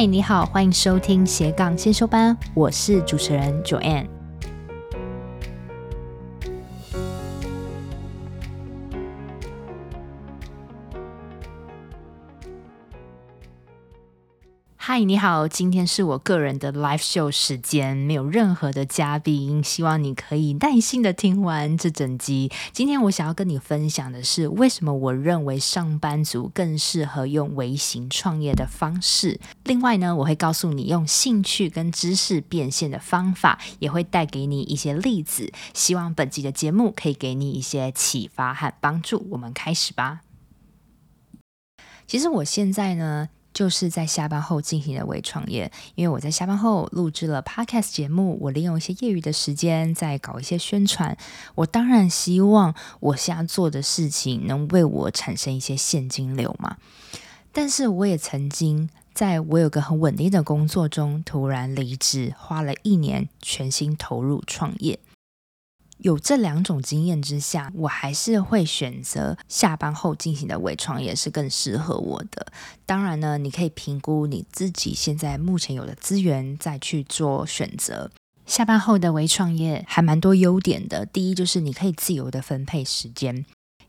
嗨，你好，欢迎收听斜杠先修班，我是主持人 Joanne。嗨，你好，今天是我个人的 live show 时间，没有任何的嘉宾，希望你可以耐心的听完这整集。今天我想要跟你分享的是，为什么我认为上班族更适合用微型创业的方式。另外呢，我会告诉你用兴趣跟知识变现的方法，也会带给你一些例子。希望本集的节目可以给你一些启发和帮助。我们开始吧。其实我现在呢。就是在下班后进行的微创业，因为我在下班后录制了 Podcast 节目，我利用一些业余的时间在搞一些宣传。我当然希望我现在做的事情能为我产生一些现金流嘛。但是我也曾经在我有个很稳定的工作中突然离职，花了一年全心投入创业。有这两种经验之下，我还是会选择下班后进行的微创业是更适合我的。当然呢，你可以评估你自己现在目前有的资源，再去做选择。下班后的微创业还蛮多优点的。第一就是你可以自由的分配时间，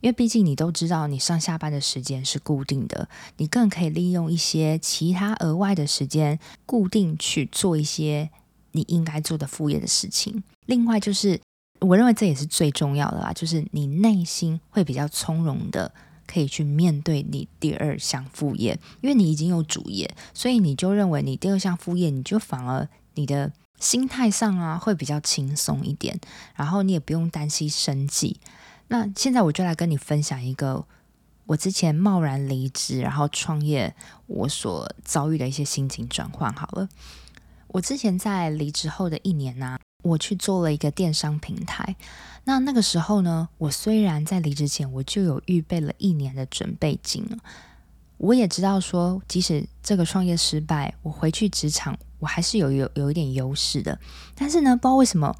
因为毕竟你都知道你上下班的时间是固定的，你更可以利用一些其他额外的时间，固定去做一些你应该做的副业的事情。另外就是。我认为这也是最重要的啦，就是你内心会比较从容的，可以去面对你第二项副业，因为你已经有主业，所以你就认为你第二项副业，你就反而你的心态上啊会比较轻松一点，然后你也不用担心生计。那现在我就来跟你分享一个我之前贸然离职然后创业我所遭遇的一些心情转换。好了，我之前在离职后的一年呢、我去做了一个电商平台，那那个时候呢，我虽然在离职前我就有预备了一年的准备金，我也知道说，即使这个创业失败，我回去职场我还是有有有一点优势的。但是呢，不知道为什么，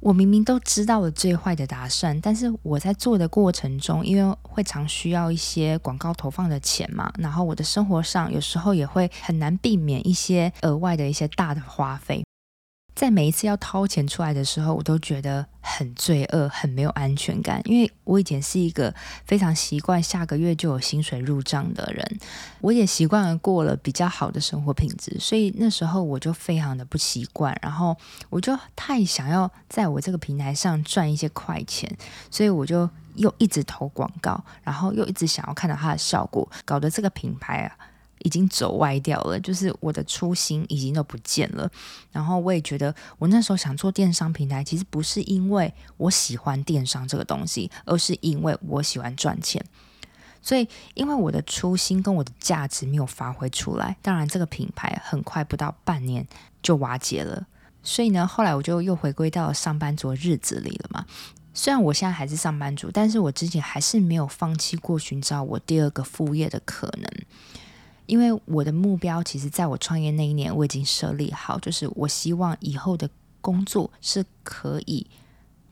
我明明都知道了最坏的打算，但是我在做的过程中，因为会常需要一些广告投放的钱嘛，然后我的生活上有时候也会很难避免一些额外的一些大的花费。在每一次要掏钱出来的时候，我都觉得很罪恶，很没有安全感。因为我以前是一个非常习惯下个月就有薪水入账的人，我也习惯了过了比较好的生活品质，所以那时候我就非常的不习惯。然后我就太想要在我这个平台上赚一些快钱，所以我就又一直投广告，然后又一直想要看到它的效果，搞得这个品牌啊。已经走歪掉了，就是我的初心已经都不见了。然后我也觉得，我那时候想做电商平台，其实不是因为我喜欢电商这个东西，而是因为我喜欢赚钱。所以，因为我的初心跟我的价值没有发挥出来，当然这个品牌很快不到半年就瓦解了。所以呢，后来我就又回归到上班族日子里了嘛。虽然我现在还是上班族，但是我之前还是没有放弃过寻找我第二个副业的可能。因为我的目标，其实在我创业那一年，我已经设立好，就是我希望以后的工作是可以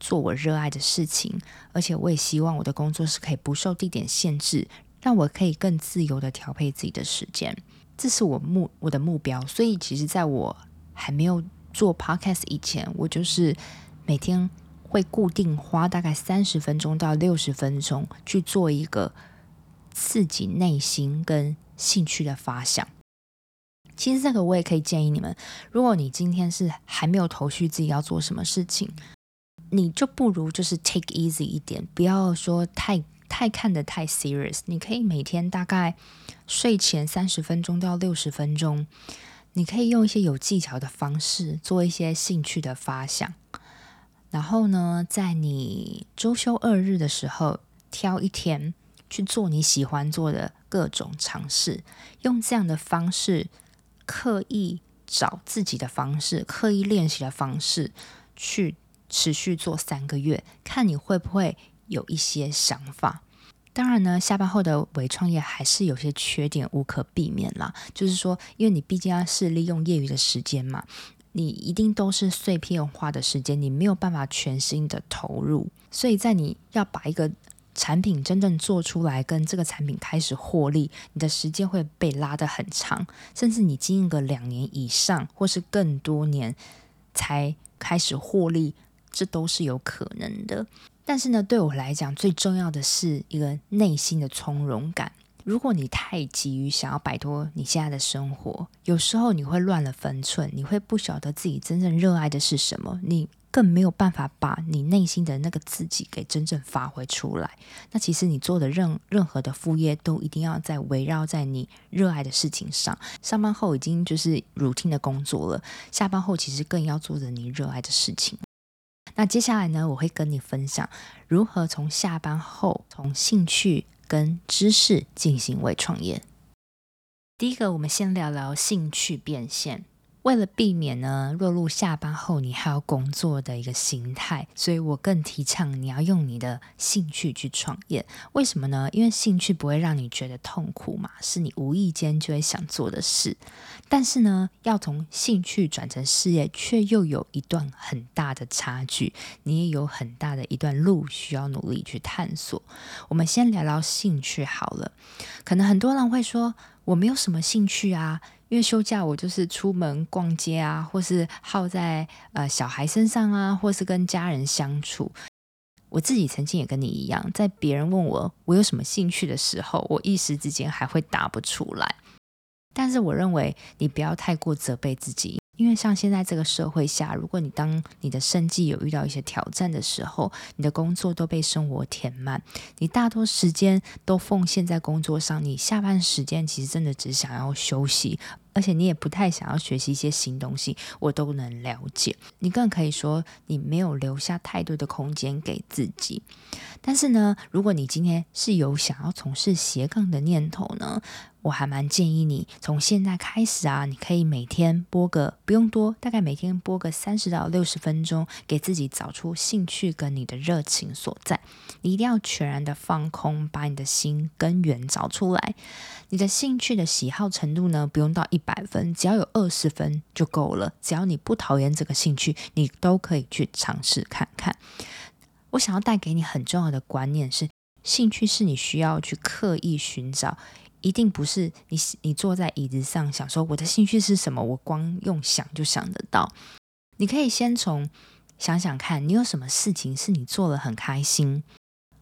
做我热爱的事情，而且我也希望我的工作是可以不受地点限制，让我可以更自由地调配自己的时间，这是我目我的目标。所以，其实在我还没有做 Podcast 以前，我就是每天会固定花大概三十分钟到六十分钟去做一个自己内心跟兴趣的发想，其实这个我也可以建议你们，如果你今天是还没有头绪自己要做什么事情，你就不如就是 take easy 一点，不要说太太看得太 serious。你可以每天大概睡前三十分钟到六十分钟，你可以用一些有技巧的方式做一些兴趣的发想，然后呢，在你周休二日的时候挑一天。去做你喜欢做的各种尝试，用这样的方式刻意找自己的方式，刻意练习的方式，去持续做三个月，看你会不会有一些想法。当然呢，下班后的微创业还是有些缺点无可避免啦。就是说，因为你毕竟要是利用业余的时间嘛，你一定都是碎片化的时间，你没有办法全心的投入。所以在你要把一个产品真正做出来，跟这个产品开始获利，你的时间会被拉得很长，甚至你经营个两年以上，或是更多年才开始获利，这都是有可能的。但是呢，对我来讲，最重要的是一个内心的从容感。如果你太急于想要摆脱你现在的生活，有时候你会乱了分寸，你会不晓得自己真正热爱的是什么，你更没有办法把你内心的那个自己给真正发挥出来。那其实你做的任任何的副业，都一定要在围绕在你热爱的事情上。上班后已经就是 routine 的工作了，下班后其实更要做着你热爱的事情。那接下来呢，我会跟你分享如何从下班后从兴趣跟知识进行为创业。第一个，我们先聊聊兴趣变现。为了避免呢落入下班后你还要工作的一个心态，所以我更提倡你要用你的兴趣去创业。为什么呢？因为兴趣不会让你觉得痛苦嘛，是你无意间就会想做的事。但是呢，要从兴趣转成事业，却又有一段很大的差距，你也有很大的一段路需要努力去探索。我们先聊聊兴趣好了。可能很多人会说，我没有什么兴趣啊。因为休假，我就是出门逛街啊，或是耗在呃小孩身上啊，或是跟家人相处。我自己曾经也跟你一样，在别人问我我有什么兴趣的时候，我一时之间还会答不出来。但是我认为你不要太过责备自己。因为像现在这个社会下，如果你当你的生计有遇到一些挑战的时候，你的工作都被生活填满，你大多时间都奉献在工作上，你下班时间其实真的只想要休息，而且你也不太想要学习一些新东西，我都能了解。你更可以说你没有留下太多的空间给自己。但是呢，如果你今天是有想要从事斜杠的念头呢，我还蛮建议你从现在开始啊，你可以每天播个不用多，大概每天播个三十到六十分钟，给自己找出兴趣跟你的热情所在。你一定要全然的放空，把你的心根源找出来。你的兴趣的喜好程度呢，不用到一百分，只要有二十分就够了。只要你不讨厌这个兴趣，你都可以去尝试看看。我想要带给你很重要的观念是，兴趣是你需要去刻意寻找。一定不是你，你坐在椅子上想说我的兴趣是什么，我光用想就想得到。你可以先从想想看，你有什么事情是你做了很开心，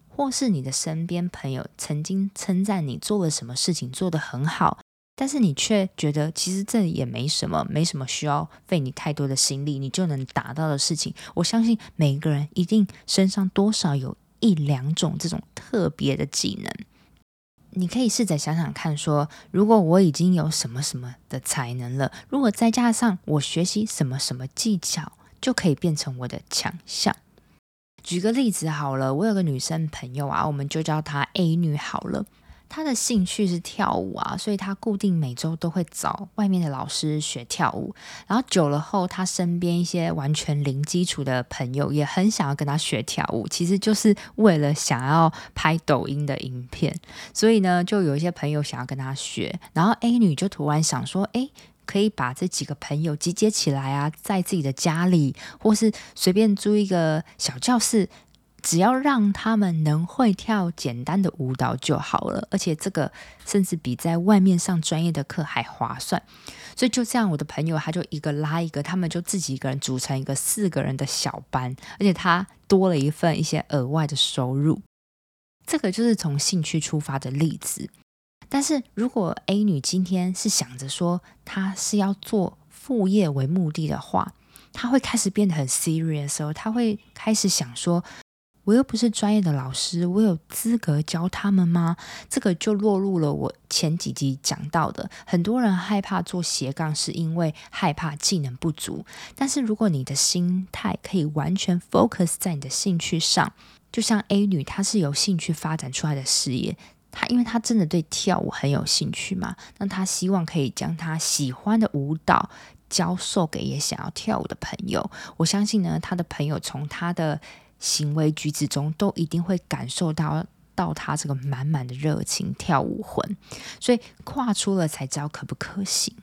或是你的身边朋友曾经称赞你做了什么事情做得很好，但是你却觉得其实这也没什么，没什么需要费你太多的心力，你就能达到的事情。我相信每一个人一定身上多少有一两种这种特别的技能。你可以试着想想看，说如果我已经有什么什么的才能了，如果再加上我学习什么什么技巧，就可以变成我的强项。举个例子好了，我有个女生朋友啊，我们就叫她 A 女好了。他的兴趣是跳舞啊，所以他固定每周都会找外面的老师学跳舞。然后久了后，他身边一些完全零基础的朋友也很想要跟他学跳舞，其实就是为了想要拍抖音的影片。所以呢，就有一些朋友想要跟他学。然后 A 女就突然想说：“诶，可以把这几个朋友集结起来啊，在自己的家里，或是随便租一个小教室。”只要让他们能会跳简单的舞蹈就好了，而且这个甚至比在外面上专业的课还划算。所以就这样，我的朋友他就一个拉一个，他们就自己一个人组成一个四个人的小班，而且他多了一份一些额外的收入。这个就是从兴趣出发的例子。但是如果 A 女今天是想着说她是要做副业为目的的话，她会开始变得很 serious 的时候，她会开始想说。我又不是专业的老师，我有资格教他们吗？这个就落入了我前几集讲到的，很多人害怕做斜杠，是因为害怕技能不足。但是如果你的心态可以完全 focus 在你的兴趣上，就像 A 女，她是有兴趣发展出来的事业，她因为她真的对跳舞很有兴趣嘛，那她希望可以将她喜欢的舞蹈教授给也想要跳舞的朋友。我相信呢，她的朋友从她的行为举止中都一定会感受到到他这个满满的热情跳舞魂，所以跨出了才知道可不可行。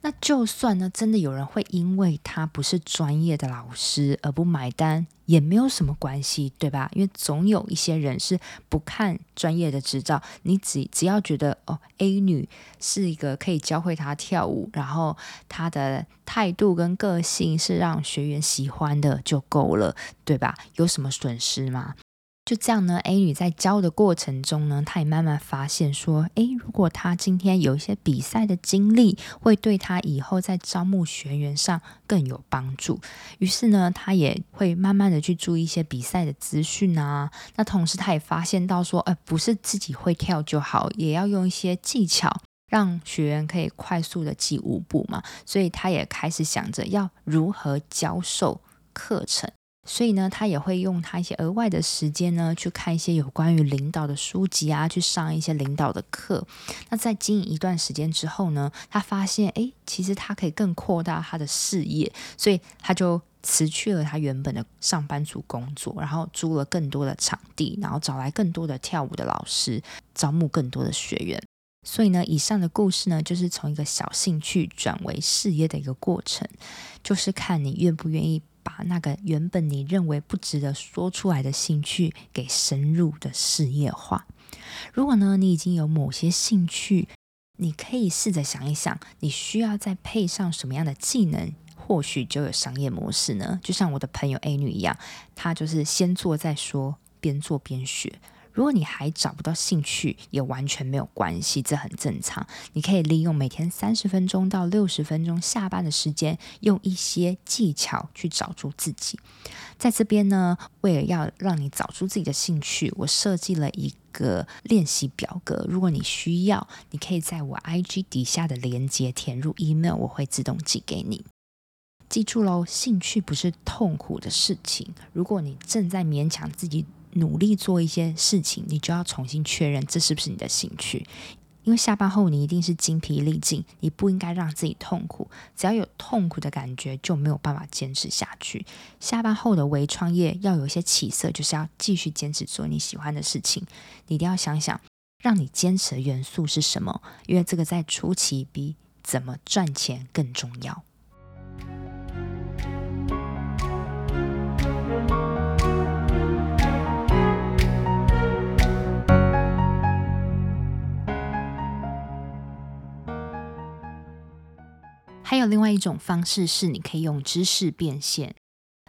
那就算呢，真的有人会因为他不是专业的老师而不买单，也没有什么关系，对吧？因为总有一些人是不看专业的执照，你只只要觉得哦，A 女是一个可以教会她跳舞，然后她的态度跟个性是让学员喜欢的就够了，对吧？有什么损失吗？就这样呢，A 女在教的过程中呢，她也慢慢发现说，诶，如果她今天有一些比赛的经历，会对她以后在招募学员上更有帮助。于是呢，她也会慢慢的去注意一些比赛的资讯啊。那同时，她也发现到说，呃，不是自己会跳就好，也要用一些技巧，让学员可以快速的记舞步嘛。所以，她也开始想着要如何教授课程。所以呢，他也会用他一些额外的时间呢，去看一些有关于领导的书籍啊，去上一些领导的课。那在经营一段时间之后呢，他发现，诶，其实他可以更扩大他的事业，所以他就辞去了他原本的上班族工作，然后租了更多的场地，然后找来更多的跳舞的老师，招募更多的学员。所以呢，以上的故事呢，就是从一个小兴趣转为事业的一个过程，就是看你愿不愿意。把那个原本你认为不值得说出来的兴趣给深入的事业化。如果呢，你已经有某些兴趣，你可以试着想一想，你需要再配上什么样的技能，或许就有商业模式呢？就像我的朋友 A 女一样，她就是先做再说，边做边学。如果你还找不到兴趣，也完全没有关系，这很正常。你可以利用每天三十分钟到六十分钟下班的时间，用一些技巧去找出自己。在这边呢，为了要让你找出自己的兴趣，我设计了一个练习表格。如果你需要，你可以在我 IG 底下的链接填入 email，我会自动寄给你。记住喽，兴趣不是痛苦的事情。如果你正在勉强自己，努力做一些事情，你就要重新确认这是不是你的兴趣。因为下班后你一定是精疲力尽，你不应该让自己痛苦。只要有痛苦的感觉，就没有办法坚持下去。下班后的微创业要有一些起色，就是要继续坚持做你喜欢的事情。你一定要想想，让你坚持的元素是什么？因为这个在初期比怎么赚钱更重要。还有另外一种方式是，你可以用知识变现。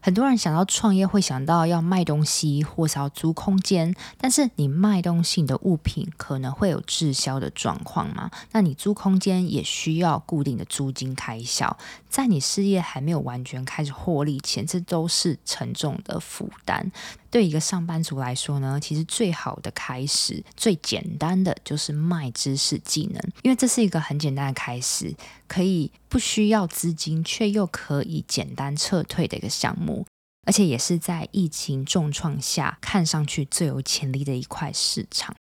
很多人想到创业会想到要卖东西或是要租空间，但是你卖东西，你的物品可能会有滞销的状况嘛？那你租空间也需要固定的租金开销，在你事业还没有完全开始获利前，这都是沉重的负担。对一个上班族来说呢，其实最好的开始、最简单的就是卖知识技能，因为这是一个很简单的开始，可以不需要资金，却又可以简单撤退的一个项目。而且也是在疫情重创下，看上去最有潜力的一块市场。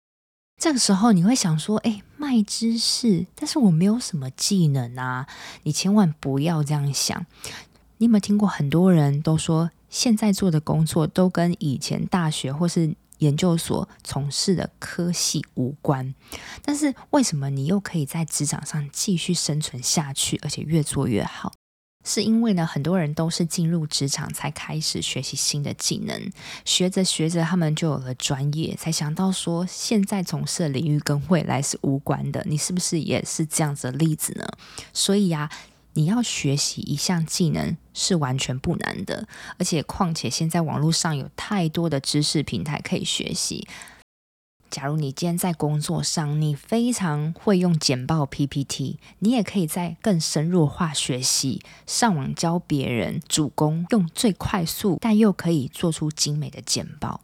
这个时候你会想说：“哎，卖知识，但是我没有什么技能啊！”你千万不要这样想。你有没有听过很多人都说，现在做的工作都跟以前大学或是研究所从事的科系无关？但是为什么你又可以在职场上继续生存下去，而且越做越好？是因为呢，很多人都是进入职场才开始学习新的技能，学着学着，他们就有了专业，才想到说现在从事的领域跟未来是无关的。你是不是也是这样子的例子呢？所以呀，你要学习一项技能是完全不难的，而且况且现在网络上有太多的知识平台可以学习。假如你今天在工作上，你非常会用简报 PPT，你也可以在更深入化学习，上网教别人主攻，用最快速但又可以做出精美的简报。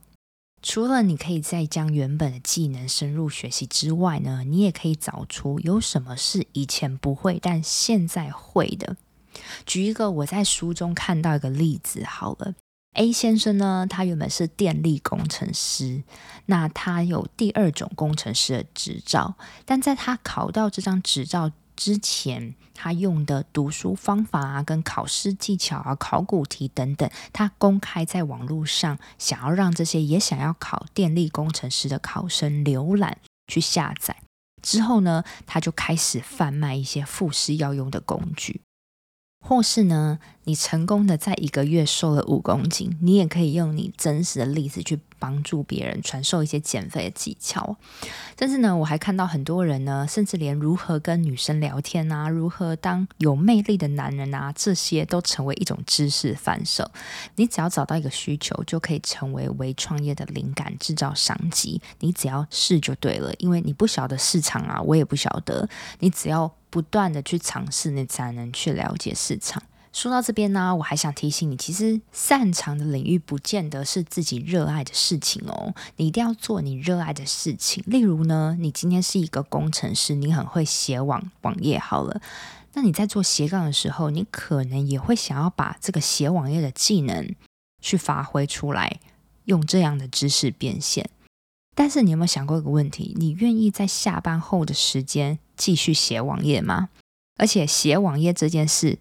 除了你可以再将原本的技能深入学习之外呢，你也可以找出有什么是以前不会但现在会的。举一个我在书中看到一个例子好了。A 先生呢，他原本是电力工程师，那他有第二种工程师的执照，但在他考到这张执照之前，他用的读书方法啊、跟考试技巧啊、考古题等等，他公开在网络上，想要让这些也想要考电力工程师的考生浏览去下载。之后呢，他就开始贩卖一些复试要用的工具。或是呢，你成功的在一个月瘦了五公斤，你也可以用你真实的例子去帮助别人，传授一些减肥的技巧。但是呢，我还看到很多人呢，甚至连如何跟女生聊天啊，如何当有魅力的男人啊，这些都成为一种知识贩售。你只要找到一个需求，就可以成为微创业的灵感，制造商机。你只要试就对了，因为你不晓得市场啊，我也不晓得。你只要。不断的去尝试，你才能去了解市场。说到这边呢，我还想提醒你，其实擅长的领域不见得是自己热爱的事情哦。你一定要做你热爱的事情。例如呢，你今天是一个工程师，你很会写网网页，好了，那你在做斜杠的时候，你可能也会想要把这个写网页的技能去发挥出来，用这样的知识变现。但是你有没有想过一个问题？你愿意在下班后的时间继续写网页吗？而且写网页这件事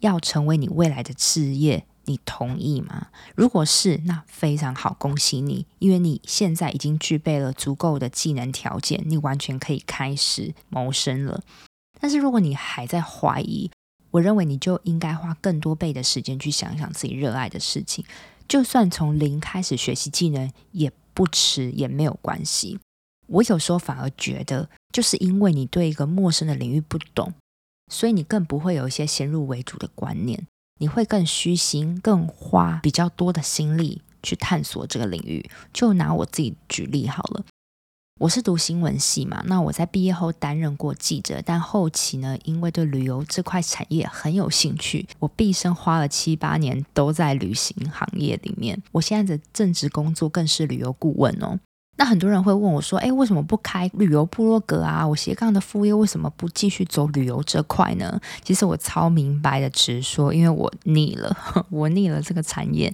要成为你未来的事业，你同意吗？如果是，那非常好，恭喜你，因为你现在已经具备了足够的技能条件，你完全可以开始谋生了。但是如果你还在怀疑，我认为你就应该花更多倍的时间去想想自己热爱的事情，就算从零开始学习技能，也不迟也没有关系。我有时候反而觉得，就是因为你对一个陌生的领域不懂，所以你更不会有一些先入为主的观念，你会更虚心，更花比较多的心力去探索这个领域。就拿我自己举例好了。我是读新闻系嘛，那我在毕业后担任过记者，但后期呢，因为对旅游这块产业很有兴趣，我毕生花了七八年都在旅行行业里面。我现在的正职工作更是旅游顾问哦。那很多人会问我说：“哎，为什么不开旅游部落格啊？我斜杠的副业为什么不继续走旅游这块呢？”其实我超明白的直说，因为我腻了，我腻了这个产业。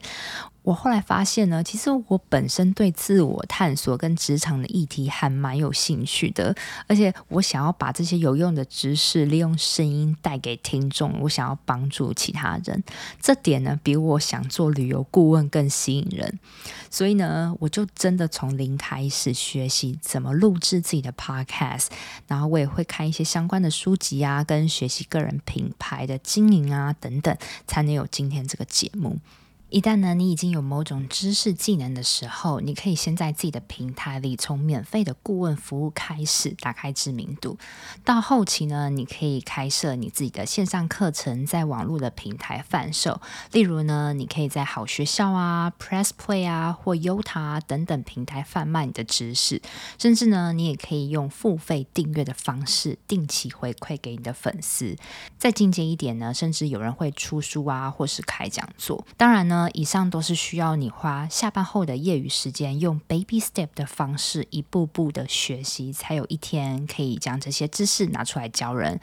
我后来发现呢，其实我本身对自我探索跟职场的议题还蛮有兴趣的，而且我想要把这些有用的知识利用声音带给听众，我想要帮助其他人，这点呢比我想做旅游顾问更吸引人，所以呢，我就真的从零开始学习怎么录制自己的 podcast，然后我也会看一些相关的书籍啊，跟学习个人品牌的经营啊等等，才能有今天这个节目。一旦呢，你已经有某种知识技能的时候，你可以先在自己的平台里从免费的顾问服务开始打开知名度。到后期呢，你可以开设你自己的线上课程，在网络的平台贩售。例如呢，你可以在好学校啊、Press Play 啊或 Yota 等等平台贩卖你的知识。甚至呢，你也可以用付费订阅的方式，定期回馈给你的粉丝。再进阶一点呢，甚至有人会出书啊，或是开讲座。当然呢。以上都是需要你花下班后的业余时间，用 baby step 的方式，一步步的学习，才有一天可以将这些知识拿出来教人。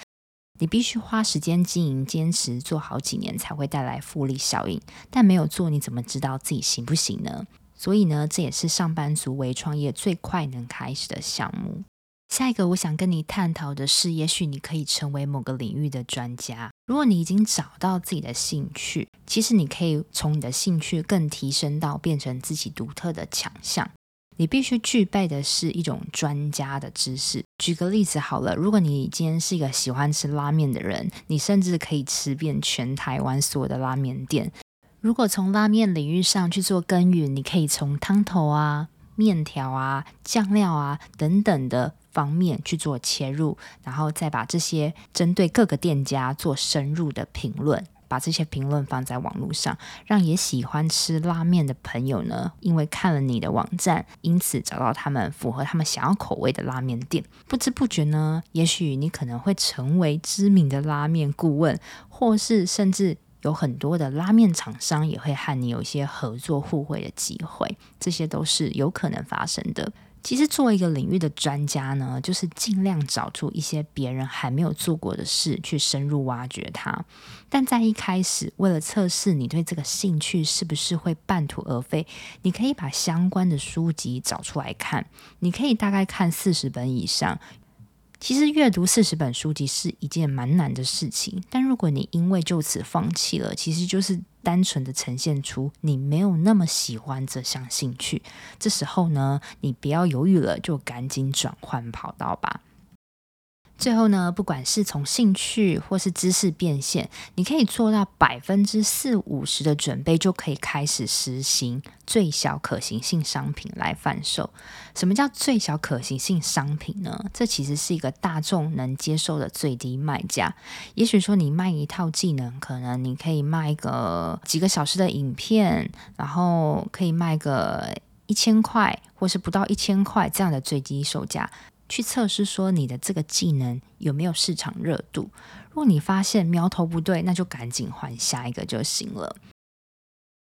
你必须花时间经营，坚持做好几年，才会带来复利效应。但没有做，你怎么知道自己行不行呢？所以呢，这也是上班族为创业最快能开始的项目。下一个我想跟你探讨的是，也许你可以成为某个领域的专家。如果你已经找到自己的兴趣，其实你可以从你的兴趣更提升到变成自己独特的强项。你必须具备的是一种专家的知识。举个例子好了，如果你今天是一个喜欢吃拉面的人，你甚至可以吃遍全台湾所有的拉面店。如果从拉面领域上去做耕耘，你可以从汤头啊、面条啊、酱料啊等等的。方面去做切入，然后再把这些针对各个店家做深入的评论，把这些评论放在网络上，让也喜欢吃拉面的朋友呢，因为看了你的网站，因此找到他们符合他们想要口味的拉面店。不知不觉呢，也许你可能会成为知名的拉面顾问，或是甚至有很多的拉面厂商也会和你有一些合作互惠的机会，这些都是有可能发生的。其实，作为一个领域的专家呢，就是尽量找出一些别人还没有做过的事，去深入挖掘它。但在一开始，为了测试你对这个兴趣是不是会半途而废，你可以把相关的书籍找出来看。你可以大概看四十本以上。其实阅读四十本书籍是一件蛮难的事情，但如果你因为就此放弃了，其实就是单纯的呈现出你没有那么喜欢这项兴趣。这时候呢，你不要犹豫了，就赶紧转换跑道吧。最后呢，不管是从兴趣或是知识变现，你可以做到百分之四五十的准备，就可以开始实行最小可行性商品来贩售。什么叫最小可行性商品呢？这其实是一个大众能接受的最低卖价。也许说你卖一套技能，可能你可以卖个几个小时的影片，然后可以卖个一千块，或是不到一千块这样的最低售价。去测试说你的这个技能有没有市场热度。如果你发现苗头不对，那就赶紧换下一个就行了。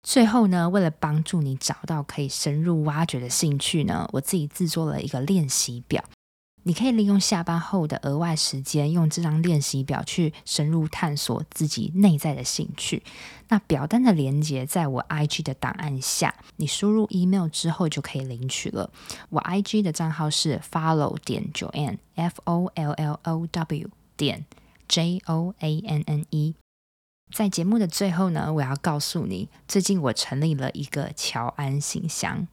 最后呢，为了帮助你找到可以深入挖掘的兴趣呢，我自己制作了一个练习表。你可以利用下班后的额外时间，用这张练习表去深入探索自己内在的兴趣。那表单的连接在我 IG 的档案下，你输入 email 之后就可以领取了。我 IG 的账号是 follow 点 Joanne，F O L L O W 点 J O A N N E。在节目的最后呢，我要告诉你，最近我成立了一个乔安信箱。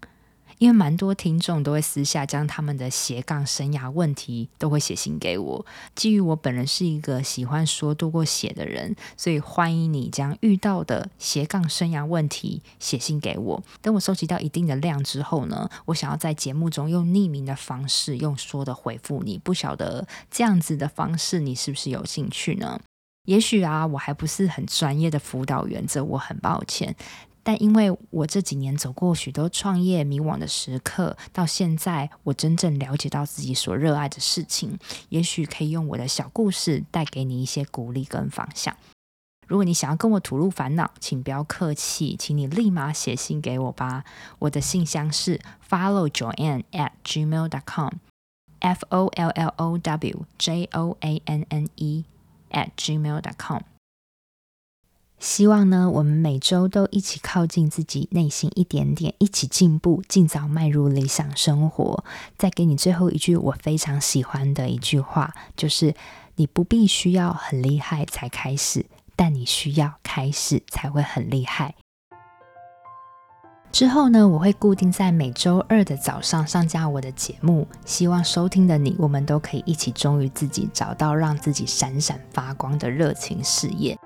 因为蛮多听众都会私下将他们的斜杠生涯问题都会写信给我。基于我本人是一个喜欢说多过写的人，所以欢迎你将遇到的斜杠生涯问题写信给我。等我收集到一定的量之后呢，我想要在节目中用匿名的方式用说的回复你。不晓得这样子的方式你是不是有兴趣呢？也许啊，我还不是很专业的辅导员，这我很抱歉。但因为我这几年走过许多创业迷惘的时刻，到现在我真正了解到自己所热爱的事情，也许可以用我的小故事带给你一些鼓励跟方向。如果你想要跟我吐露烦恼，请不要客气，请你立马写信给我吧。我的信箱是 follow Joanne at gmail dot com，F O L L O W J O A N N E at gmail dot com。希望呢，我们每周都一起靠近自己内心一点点，一起进步，尽早迈入理想生活。再给你最后一句我非常喜欢的一句话，就是你不必需要很厉害才开始，但你需要开始才会很厉害。之后呢，我会固定在每周二的早上上架我的节目，希望收听的你，我们都可以一起忠于自己，找到让自己闪闪发光的热情事业。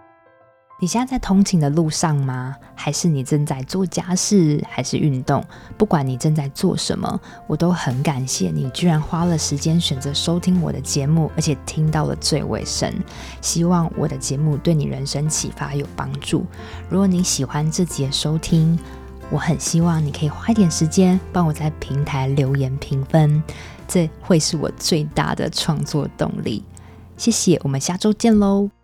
你现在在通勤的路上吗？还是你正在做家事，还是运动？不管你正在做什么，我都很感谢你，居然花了时间选择收听我的节目，而且听到了最尾声。希望我的节目对你人生启发有帮助。如果你喜欢这集的收听，我很希望你可以花一点时间帮我在平台留言评分，这会是我最大的创作动力。谢谢，我们下周见喽。